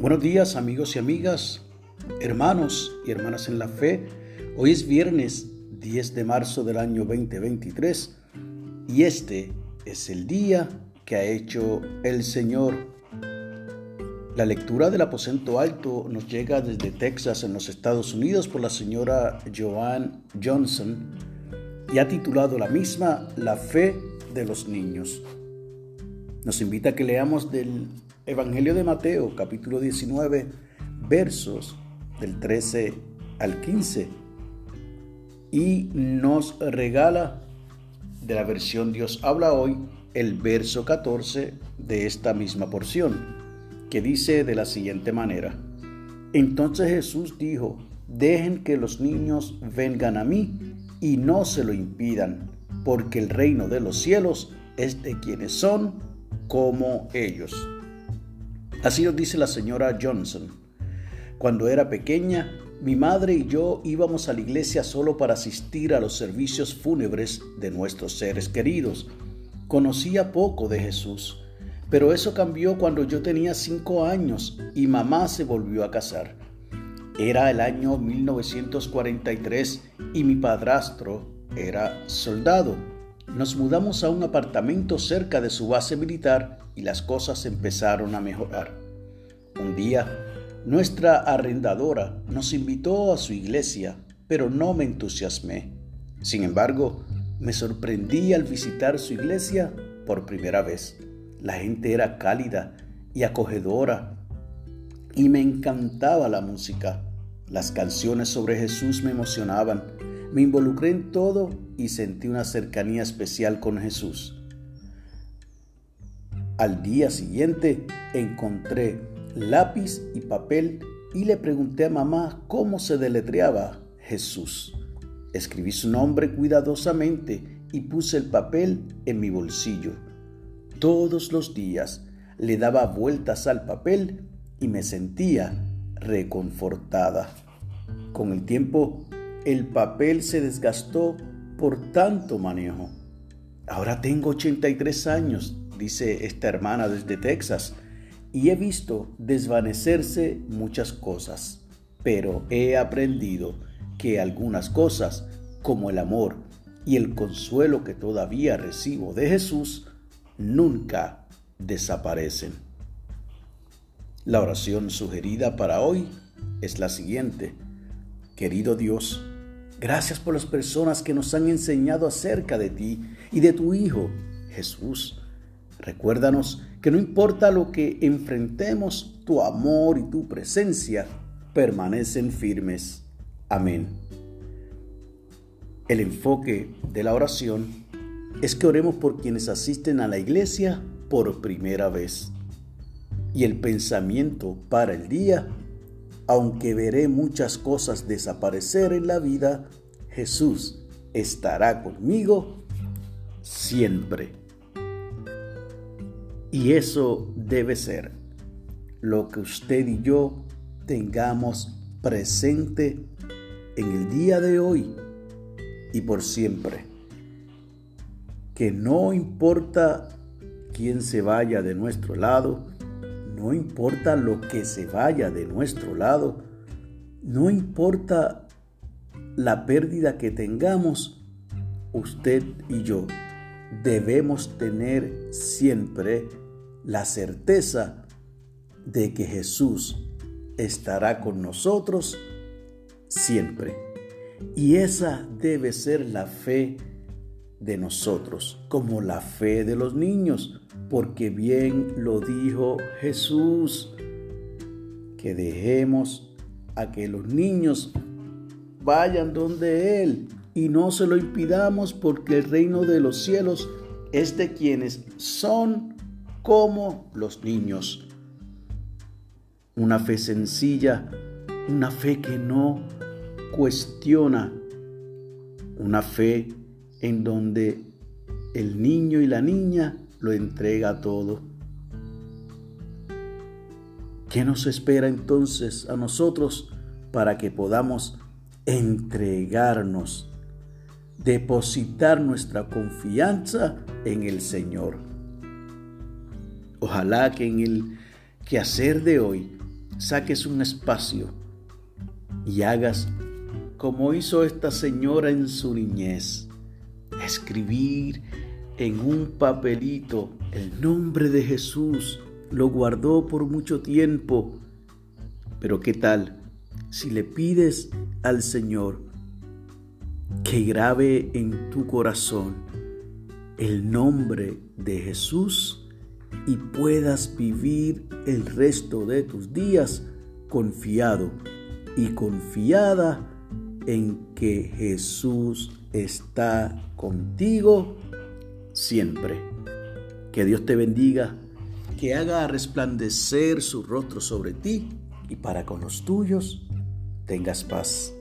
Buenos días amigos y amigas, hermanos y hermanas en la fe. Hoy es viernes 10 de marzo del año 2023 y este es el día que ha hecho el Señor. La lectura del aposento alto nos llega desde Texas en los Estados Unidos por la señora Joanne Johnson y ha titulado la misma La fe de los niños. Nos invita a que leamos del Evangelio de Mateo, capítulo 19, versos del 13 al 15. Y nos regala de la versión Dios habla hoy el verso 14 de esta misma porción, que dice de la siguiente manera. Entonces Jesús dijo, dejen que los niños vengan a mí y no se lo impidan, porque el reino de los cielos es de quienes son como ellos. Así nos dice la señora Johnson. Cuando era pequeña, mi madre y yo íbamos a la iglesia solo para asistir a los servicios fúnebres de nuestros seres queridos. Conocía poco de Jesús, pero eso cambió cuando yo tenía cinco años y mamá se volvió a casar. Era el año 1943 y mi padrastro era soldado. Nos mudamos a un apartamento cerca de su base militar y las cosas empezaron a mejorar. Un día, nuestra arrendadora nos invitó a su iglesia, pero no me entusiasmé. Sin embargo, me sorprendí al visitar su iglesia por primera vez. La gente era cálida y acogedora y me encantaba la música. Las canciones sobre Jesús me emocionaban. Me involucré en todo y sentí una cercanía especial con Jesús. Al día siguiente encontré lápiz y papel y le pregunté a mamá cómo se deletreaba Jesús. Escribí su nombre cuidadosamente y puse el papel en mi bolsillo. Todos los días le daba vueltas al papel y me sentía reconfortada. Con el tiempo, el papel se desgastó por tanto manejo. Ahora tengo 83 años dice esta hermana desde Texas, y he visto desvanecerse muchas cosas, pero he aprendido que algunas cosas, como el amor y el consuelo que todavía recibo de Jesús, nunca desaparecen. La oración sugerida para hoy es la siguiente. Querido Dios, gracias por las personas que nos han enseñado acerca de ti y de tu Hijo, Jesús. Recuérdanos que no importa lo que enfrentemos, tu amor y tu presencia permanecen firmes. Amén. El enfoque de la oración es que oremos por quienes asisten a la iglesia por primera vez. Y el pensamiento para el día, aunque veré muchas cosas desaparecer en la vida, Jesús estará conmigo siempre. Y eso debe ser lo que usted y yo tengamos presente en el día de hoy y por siempre. Que no importa quién se vaya de nuestro lado, no importa lo que se vaya de nuestro lado, no importa la pérdida que tengamos, usted y yo debemos tener siempre la certeza de que Jesús estará con nosotros siempre. Y esa debe ser la fe de nosotros, como la fe de los niños, porque bien lo dijo Jesús, que dejemos a que los niños vayan donde Él y no se lo impidamos porque el reino de los cielos es de quienes son como los niños. Una fe sencilla, una fe que no cuestiona, una fe en donde el niño y la niña lo entrega todo. ¿Qué nos espera entonces a nosotros para que podamos entregarnos depositar nuestra confianza en el Señor. Ojalá que en el quehacer de hoy saques un espacio y hagas como hizo esta señora en su niñez, escribir en un papelito el nombre de Jesús, lo guardó por mucho tiempo. Pero ¿qué tal si le pides al Señor que grabe en tu corazón el nombre de Jesús y puedas vivir el resto de tus días confiado y confiada en que Jesús está contigo siempre. Que Dios te bendiga, que haga resplandecer su rostro sobre ti y para con los tuyos tengas paz.